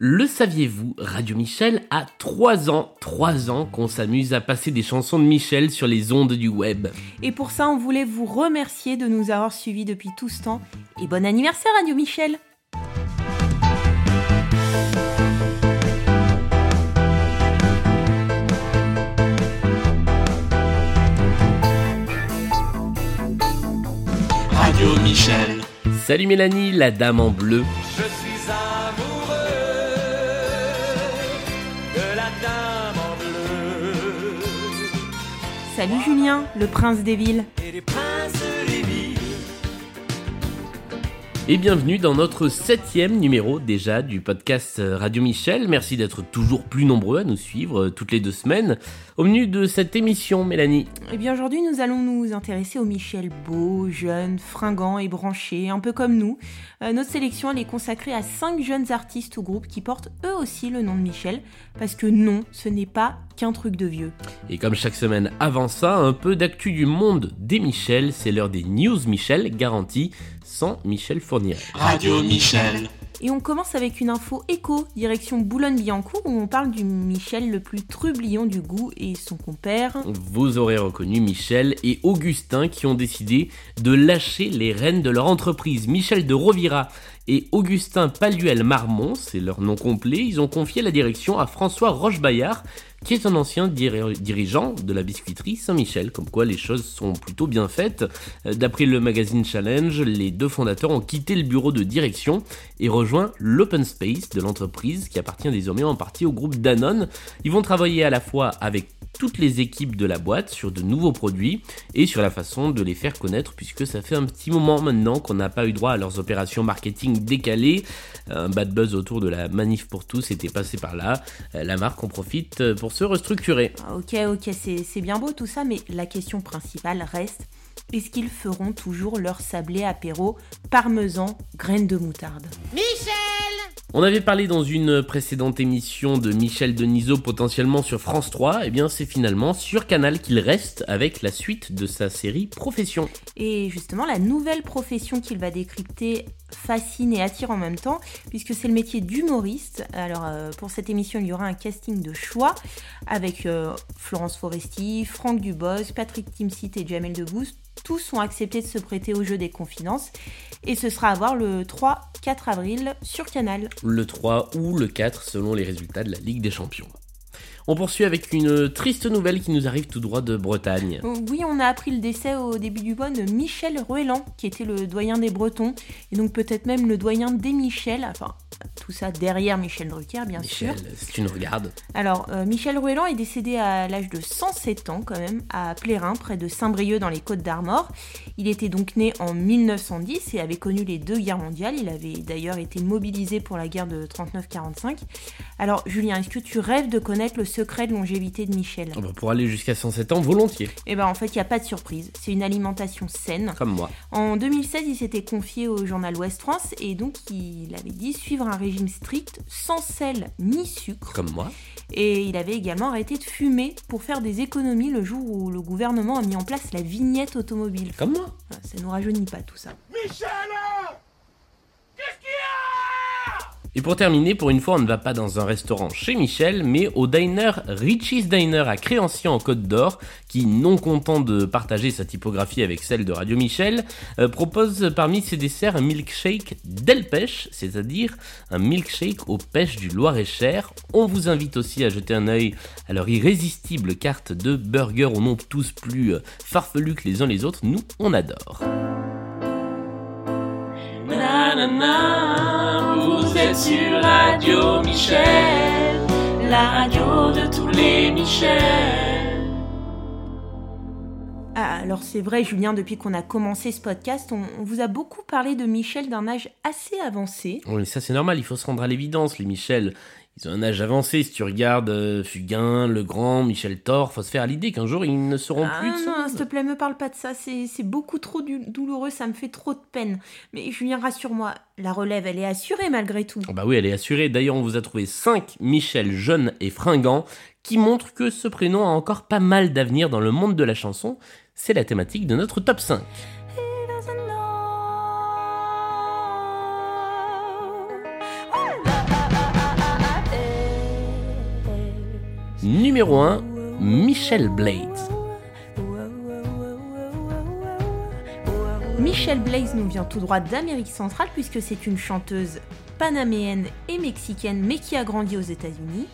Le saviez-vous, Radio Michel a 3 ans, 3 ans qu'on s'amuse à passer des chansons de Michel sur les ondes du web. Et pour ça, on voulait vous remercier de nous avoir suivis depuis tout ce temps. Et bon anniversaire Radio Michel Radio Michel. Salut Mélanie, la dame en bleu. Je la dame en bleu. Salut Julien, le prince des villes. Et des princes Et bienvenue dans notre septième numéro déjà du podcast Radio Michel. Merci d'être toujours plus nombreux à nous suivre euh, toutes les deux semaines. Au menu de cette émission, Mélanie. Eh bien aujourd'hui, nous allons nous intéresser au Michel beau, jeune, fringant et branché, un peu comme nous. Euh, notre sélection elle est consacrée à cinq jeunes artistes ou groupes qui portent eux aussi le nom de Michel, parce que non, ce n'est pas qu'un truc de vieux. Et comme chaque semaine avant ça, un peu d'actu du monde des Michel. C'est l'heure des News Michel, garantie sans Michel Fournier. Radio Michel. Et on commence avec une info écho, direction Boulogne-Billancourt, où on parle du Michel le plus trublion du goût et son compère. Vous aurez reconnu Michel et Augustin qui ont décidé de lâcher les rênes de leur entreprise. Michel de Rovira et Augustin Paluel Marmont, c'est leur nom complet, ils ont confié la direction à François Rochebaillard, qui est un ancien diri- dirigeant de la biscuiterie Saint-Michel, comme quoi les choses sont plutôt bien faites. Euh, D'après le magazine Challenge, les deux fondateurs ont quitté le bureau de direction et rejoint l'open space de l'entreprise qui appartient désormais en partie au groupe Danone. Ils vont travailler à la fois avec toutes les équipes de la boîte sur de nouveaux produits et sur la façon de les faire connaître puisque ça fait un petit moment maintenant qu'on n'a pas eu droit à leurs opérations marketing décalées. Un bad buzz autour de la manif pour tous était passé par là. Euh, La marque en profite euh, se restructurer. Ah, Ok, ok, c'est bien beau tout ça, mais la question principale reste est-ce qu'ils feront toujours leur sablé apéro parmesan graines de moutarde On avait parlé dans une précédente émission de Michel Denisot potentiellement sur France 3, et bien c'est finalement sur Canal qu'il reste avec la suite de sa série Profession. Et justement, la nouvelle profession qu'il va décrypter fascine et attire en même temps, puisque c'est le métier d'humoriste. Alors, euh, pour cette émission, il y aura un casting de choix avec euh, Florence Foresti, Franck Dubos, Patrick Timsit et Jamel Debbouze. Tous ont accepté de se prêter au jeu des confidences. Et ce sera à voir le 3-4 avril sur Canal. le 3 ou le 4 selon les résultats de la Ligue des Champions. On poursuit avec une triste nouvelle qui nous arrive tout droit de Bretagne. Oui, on a appris le décès au début du mois de Michel Ruellan, qui était le doyen des Bretons, et donc peut-être même le doyen des Michel, enfin tout ça derrière Michel Drucker, bien Michel, sûr. si tu nous regardes. Alors, euh, Michel Ruellan est décédé à l'âge de 107 ans quand même, à Plérin, près de Saint-Brieuc dans les Côtes d'Armor. Il était donc né en 1910 et avait connu les deux guerres mondiales. Il avait d'ailleurs été mobilisé pour la guerre de 39-45. Alors, Julien, est-ce que tu rêves de connaître le secret de longévité de Michel? Oh bah, pour aller jusqu'à 107 ans, volontiers, Eh ben en fait, il n'y a pas de surprise. C'est une alimentation saine. comme moi. En 2016, il s'était confié au journal Ouest France et donc il avait dit suivre un régime strict, sans sel ni sucre. Comme moi. Et il avait également arrêté de fumer pour faire des économies le jour où le gouvernement a mis en place la vignette automobile. Comme moi. Ça nous rajeunit pas tout ça. Michel Qu'est-ce qu'il y a Et pour terminer, pour une fois, on ne va pas dans un restaurant chez Michel, mais au diner Richie's Diner à Créanciers en Côte d'Or, qui, non content de partager sa typographie avec celle de Radio Michel, euh, propose parmi ses desserts un milkshake d'Elpêche, c'est-à-dire un milkshake aux pêches du Loir-et-Cher. On vous invite aussi à jeter un œil à leur irrésistible carte de burgers aux noms tous plus euh, farfelus que les uns les autres. Nous, on adore. Vous êtes sur Radio Michel, la radio de tous les Michel. Ah, alors c'est vrai, Julien, depuis qu'on a commencé ce podcast, on, on vous a beaucoup parlé de Michel d'un âge assez avancé. Oui, ça c'est normal, il faut se rendre à l'évidence. Les Michel, ils ont un âge avancé. Si tu regardes euh, Fugain, Legrand, Michel Thor, faut se faire à l'idée qu'un jour ils ne seront Ah plus de non, monde. s'il te plaît, me parle pas de ça, c'est beaucoup trop douloureux, ça me fait trop de peine. Mais Julien, rassure-moi, la relève, elle est assurée malgré tout. Ah Bah oui, elle est assurée. D'ailleurs, on vous a trouvé 5 Michel jeunes et fringants qui montrent que ce prénom a encore pas mal d'avenir dans le monde de la chanson. C'est la thématique de notre top 5. Numéro 1, Michelle Blades. Michelle Blaze nous vient tout droit d'Amérique centrale puisque c'est une chanteuse panaméenne et mexicaine mais qui a grandi aux États-Unis.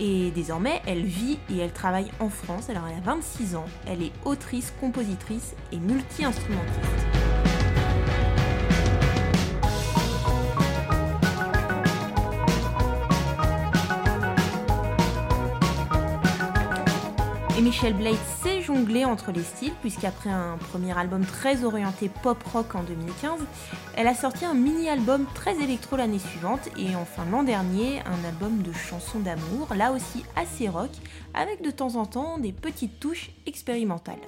Et désormais, elle vit et elle travaille en France. Alors elle a 26 ans. Elle est autrice, compositrice et multi-instrumentiste. Michelle Blade s'est jonglée entre les styles, puisqu'après un premier album très orienté pop-rock en 2015, elle a sorti un mini-album très électro l'année suivante, et enfin l'an dernier, un album de chansons d'amour, là aussi assez rock, avec de temps en temps des petites touches expérimentales.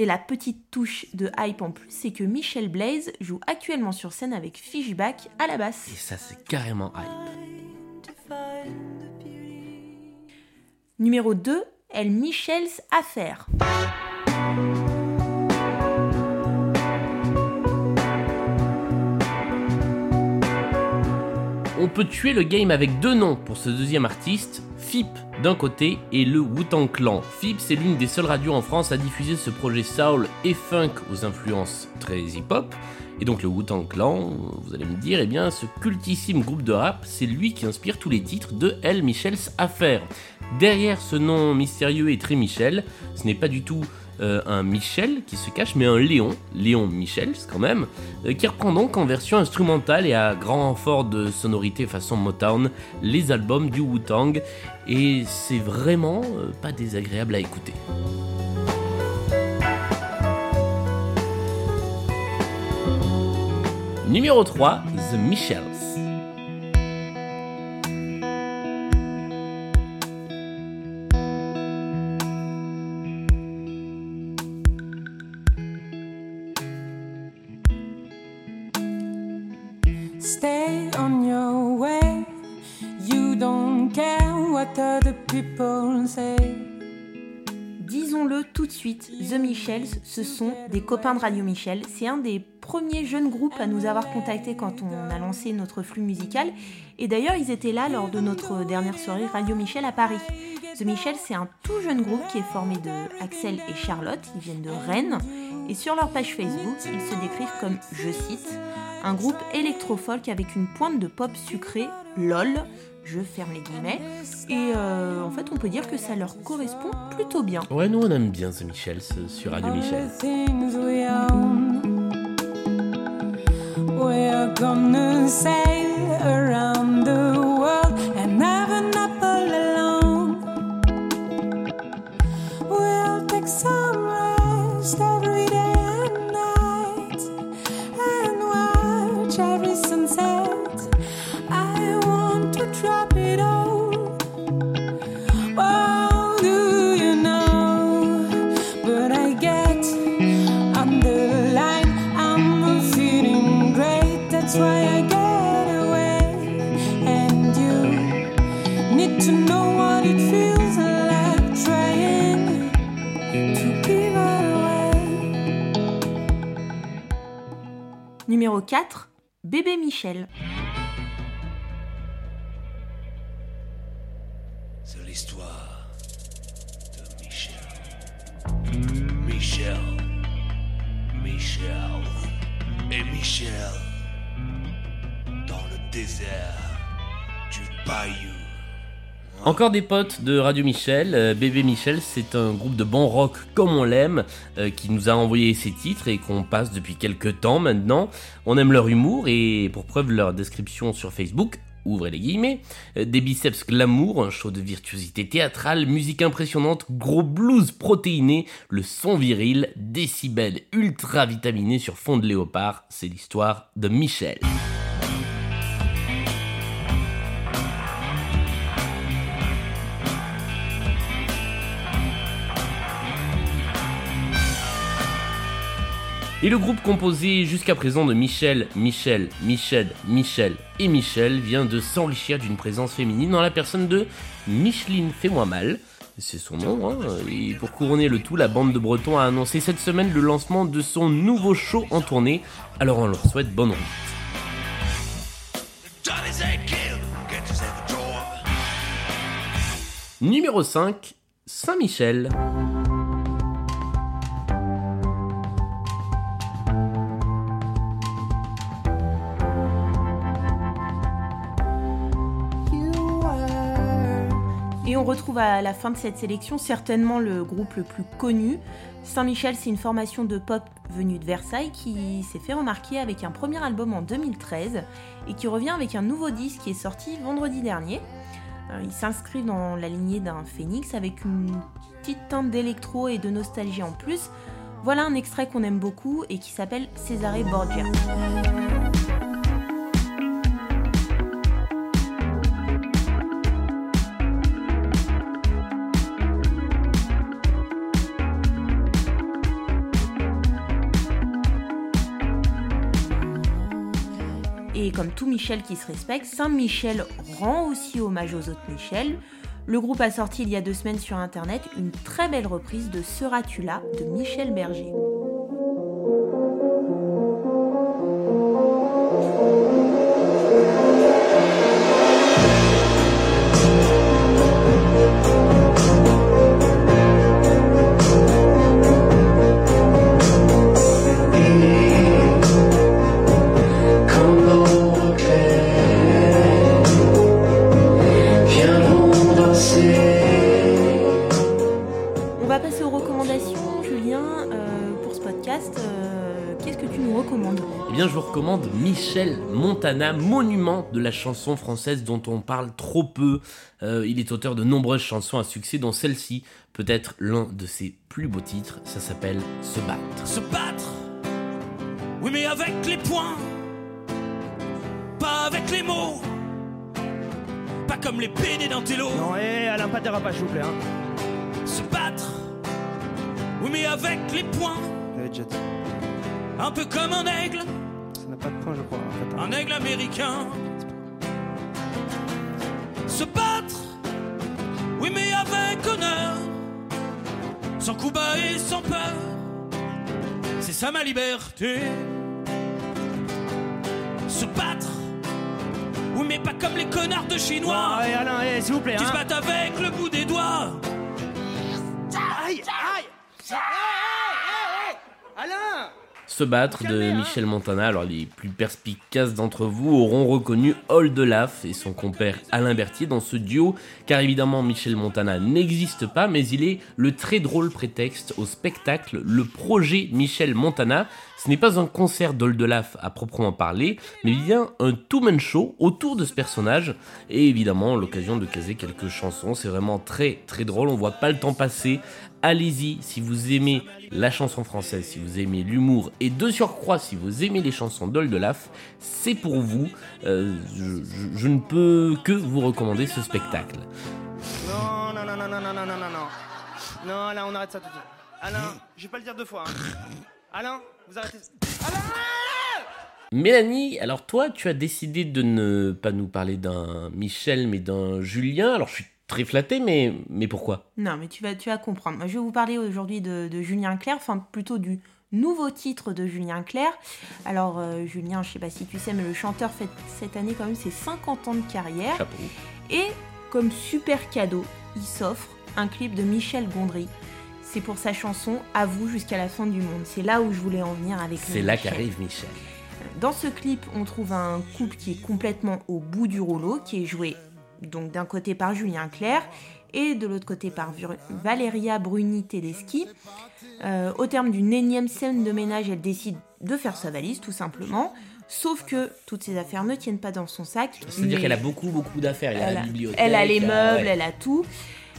Et la petite touche de hype en plus, c'est que Michelle Blaze joue actuellement sur scène avec Fishback à la basse. Et ça, c'est carrément hype. Numéro 2, Elle Michelle's Affaire. On peut tuer le game avec deux noms pour ce deuxième artiste, FIP d'un côté et le Wu-Tang Clan. FIP, c'est l'une des seules radios en France à diffuser ce projet soul et funk aux influences très hip-hop. Et donc le Wu-Tang Clan, vous allez me dire, eh bien ce cultissime groupe de rap, c'est lui qui inspire tous les titres de L. Michel's Affaire. Derrière ce nom mystérieux et très Michel, ce n'est pas du tout euh, un Michel qui se cache, mais un Léon, Léon Michel quand même, euh, qui reprend donc en version instrumentale et à grand renfort de sonorité façon Motown les albums du Wu-Tang, et c'est vraiment euh, pas désagréable à écouter. Numéro 3, The Michels. Disons-le tout de suite, The Michels, ce sont des copains de Radio Michel. C'est un des premiers jeunes groupes à nous avoir contactés quand on a lancé notre flux musical. Et d'ailleurs, ils étaient là lors de notre dernière soirée Radio Michel à Paris. The Michel, c'est un tout jeune groupe qui est formé de Axel et Charlotte. Ils viennent de Rennes. Et sur leur page Facebook, ils se décrivent comme, je cite, un groupe électro-folk avec une pointe de pop sucré, lol, je ferme les guillemets. Et euh, en fait, on peut dire que ça leur correspond plutôt bien. Ouais, nous on aime bien The Michels euh, sur Radio Michel. The things we own. We're gonna sail around the Michel. C'est l'histoire de Michel. Michel. Michel. Et Michel. Dans le désert du bayou. Encore des potes de Radio Michel. Euh, Bébé Michel, c'est un groupe de bon rock comme on l'aime, euh, qui nous a envoyé ses titres et qu'on passe depuis quelques temps maintenant. On aime leur humour et pour preuve leur description sur Facebook, ouvrez les guillemets, euh, des biceps glamour, un show de virtuosité théâtrale, musique impressionnante, gros blues protéiné, le son viril, décibels ultra vitaminés sur fond de léopard, c'est l'histoire de Michel. Et le groupe composé jusqu'à présent de Michel, Michel, Michel, Michel et Michel vient de s'enrichir d'une présence féminine dans la personne de Micheline Fais-moi mal. C'est son nom, hein. Et pour couronner le tout, la bande de Bretons a annoncé cette semaine le lancement de son nouveau show en tournée. Alors on leur souhaite bonne route. Numéro 5, Saint-Michel. On retrouve à la fin de cette sélection certainement le groupe le plus connu. Saint-Michel, c'est une formation de pop venue de Versailles qui s'est fait remarquer avec un premier album en 2013 et qui revient avec un nouveau disque qui est sorti vendredi dernier. Euh, Il s'inscrit dans la lignée d'un phénix avec une petite teinte d'électro et de nostalgie en plus. Voilà un extrait qu'on aime beaucoup et qui s'appelle Cesare Borgia. Tout Michel qui se respecte, Saint-Michel rend aussi hommage aux autres Michel. Le groupe a sorti il y a deux semaines sur internet une très belle reprise de Seras-tu là de Michel Berger. Podcast, euh, qu'est-ce que tu nous recommandes? Eh bien, je vous recommande Michel Montana, monument de la chanson française dont on parle trop peu. Euh, il est auteur de nombreuses chansons à succès, dont celle-ci, peut-être l'un de ses plus beaux titres. Ça s'appelle Se battre. Se battre, oui mais avec les poings, pas avec les mots, pas comme les PD d'un télo. Non, hé, Alain, pas de dérapage, s'il vous plaît. Hein. Se battre, oui mais avec les poings, déjà dit. un peu comme un aigle, Ça n'a pas de point, je crois. En fait, un aigle américain. Se battre, oui mais avec honneur, sans coup bas et sans peur. C'est ça ma liberté. Se battre, oui mais pas comme les connards de chinois. Ah, Alain, s'il vous plaît. Qui se Hein. battent avec le bout des doigts. Aïe, aïe hé Alain Se battre de Michel Montana. Alors, les plus perspicaces d'entre vous auront reconnu de Laf et son compère Alain Berthier dans ce duo, car évidemment, Michel Montana n'existe pas, mais il est le très drôle prétexte au spectacle, le projet Michel Montana. Ce n'est pas un concert de Laf à proprement parler, mais bien un two-man show autour de ce personnage, et évidemment, l'occasion de caser quelques chansons. C'est vraiment très très drôle, on voit pas le temps passer. Allez-y si vous aimez la chanson française, si vous aimez l'humour et de surcroît si vous aimez les chansons d'Old Laf, c'est pour vous. Euh, je, je- je ne peux que vous recommander ce spectacle. Non, non, non, non, non, non, non, non, non, non. Non, Alain, on arrête ça tout de suite. Alain, je vais pas le dire deux fois. hein. Alain, vous arrêtez. Alain Mélanie, alors toi, tu as décidé de ne pas nous parler d'un Michel mais d'un Julien. Alors je suis très flatté, mais, mais pourquoi? Non, mais tu vas, tu vas comprendre. Moi, je vais vous parler aujourd'hui de, de Julien Clerc, enfin plutôt du nouveau titre de Julien Clerc. Alors, euh, Julien, je sais pas si tu sais, mais le chanteur fête cette année quand même ses 50 ans de carrière. Chapeau. Et comme super cadeau, il s'offre un clip de Michel Gondry. C'est pour sa chanson À vous jusqu'à la fin du monde. C'est là où je voulais en venir avec C'est là qu'arrive Michel. Dans ce clip, on trouve un couple qui est complètement au bout du rouleau, qui est joué donc d'un côté par Julien Clerc et de l'autre côté par Valeria Bruni Tedeschi. Euh, au terme d'une énième scène de ménage, elle décide de faire sa valise, tout simplement. Sauf que toutes ses affaires ne tiennent pas dans son sac. C'est-à-dire mais- qu'elle a beaucoup, beaucoup d'affaires. Elle, a elle la a, bibliothèque. elle a les meubles, ouais. elle a tout.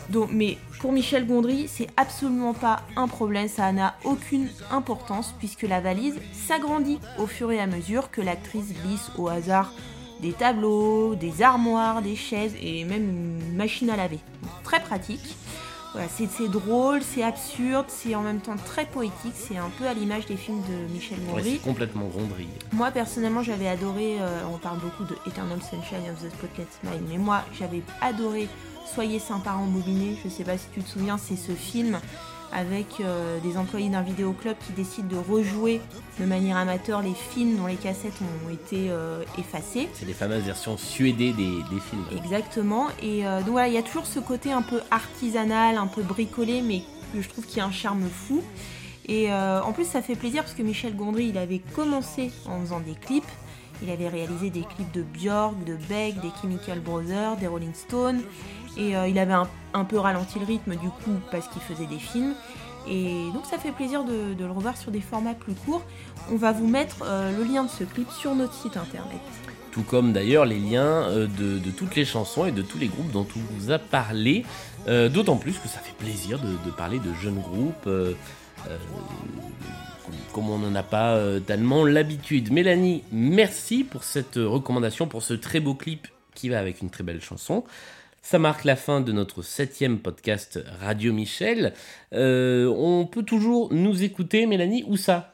Donc, mais pour Michel Gondry, c'est absolument pas un problème, ça n'a aucune importance puisque la valise s'agrandit au fur et à mesure que l'actrice glisse au hasard des tableaux, des armoires, des chaises et même une machine à laver. Très pratique. Voilà, c'est drôle, c'est absurde, c'est en même temps très poétique, c'est un peu à l'image des films de Michel Ouais, Gondry. c'est complètement Gondry. Moi personnellement j'avais adoré, euh, on parle beaucoup de Eternal Sunshine of the Spotless Mind, mais moi j'avais adoré Soyez sympa en bobiné, je sais pas si tu te souviens, c'est ce film avec euh, des employés d'un vidéoclub qui décident de rejouer de manière amateur les films dont les cassettes ont été euh, effacées. C'est les fameuses versions suédées des, des films. Exactement. Et euh, donc voilà, il y a toujours ce côté un peu artisanal, un peu bricolé, mais que je trouve qui a un charme fou. Et en plus, ça fait plaisir parce que Michel Gondry, il avait commencé en faisant des clips. Il avait réalisé des clips de Björk, de Beck, des Chemical Brothers, des Rolling Stones. Et euh, il avait un, peu ralenti le rythme du coup parce qu'il faisait des films. Et donc ça fait plaisir de, le revoir sur des formats plus courts. On va vous mettre euh, le lien de ce clip sur notre site internet. Tout comme d'ailleurs les liens euh, de, toutes les chansons et de tous les groupes dont on vous a parlé. D'autant plus que ça fait plaisir de, parler de jeunes groupes. comme on n'en a pas tellement l'habitude. Mélanie, merci pour cette recommandation, pour ce très beau clip qui va avec une très belle chanson. Ça marque la fin de notre septième podcast Radio Michel. Euh, on peut toujours nous écouter, Mélanie, où ça?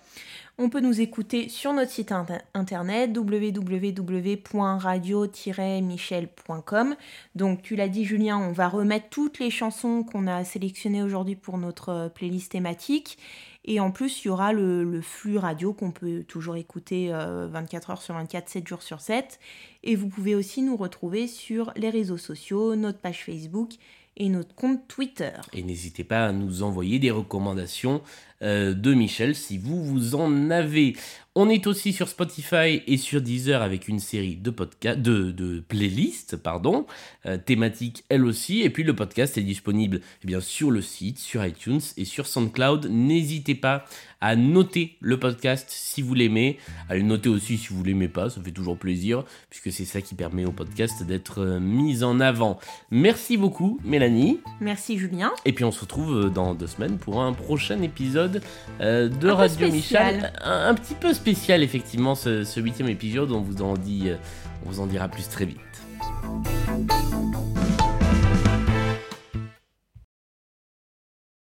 On peut nous écouter sur notre site inter- internet www.radio-michel.com. Donc tu l'as dit Julien, on va remettre toutes les chansons qu'on a sélectionnées aujourd'hui pour notre euh, playlist thématique. Et en plus, il y aura le, flux radio qu'on peut toujours écouter euh, 24 heures sur 24, 7 jours sur 7. Et vous pouvez aussi nous retrouver sur les réseaux sociaux, notre page Facebook et notre compte Twitter. Et n'hésitez pas à nous envoyer des recommandations euh, de Michel si vous vous en avez. On est aussi sur Spotify et sur Deezer avec une série de podcasts, de, de playlists, pardon, euh, thématiques elle aussi. Et puis le podcast est disponible eh bien, sur le site, sur iTunes et sur SoundCloud. N'hésitez pas à noter le podcast si vous l'aimez, à le noter aussi si vous l'aimez pas, ça fait toujours plaisir, puisque c'est ça qui permet au podcast d'être euh, mis en avant. Merci beaucoup, Mélanie. Merci Julien. Et puis on se retrouve euh, dans deux semaines pour un prochain épisode euh, de Un Radio. Michel. Un, un petit peu spécial effectivement ce ce huitième épisode. On vous en dit, euh, on vous en dira plus très vite.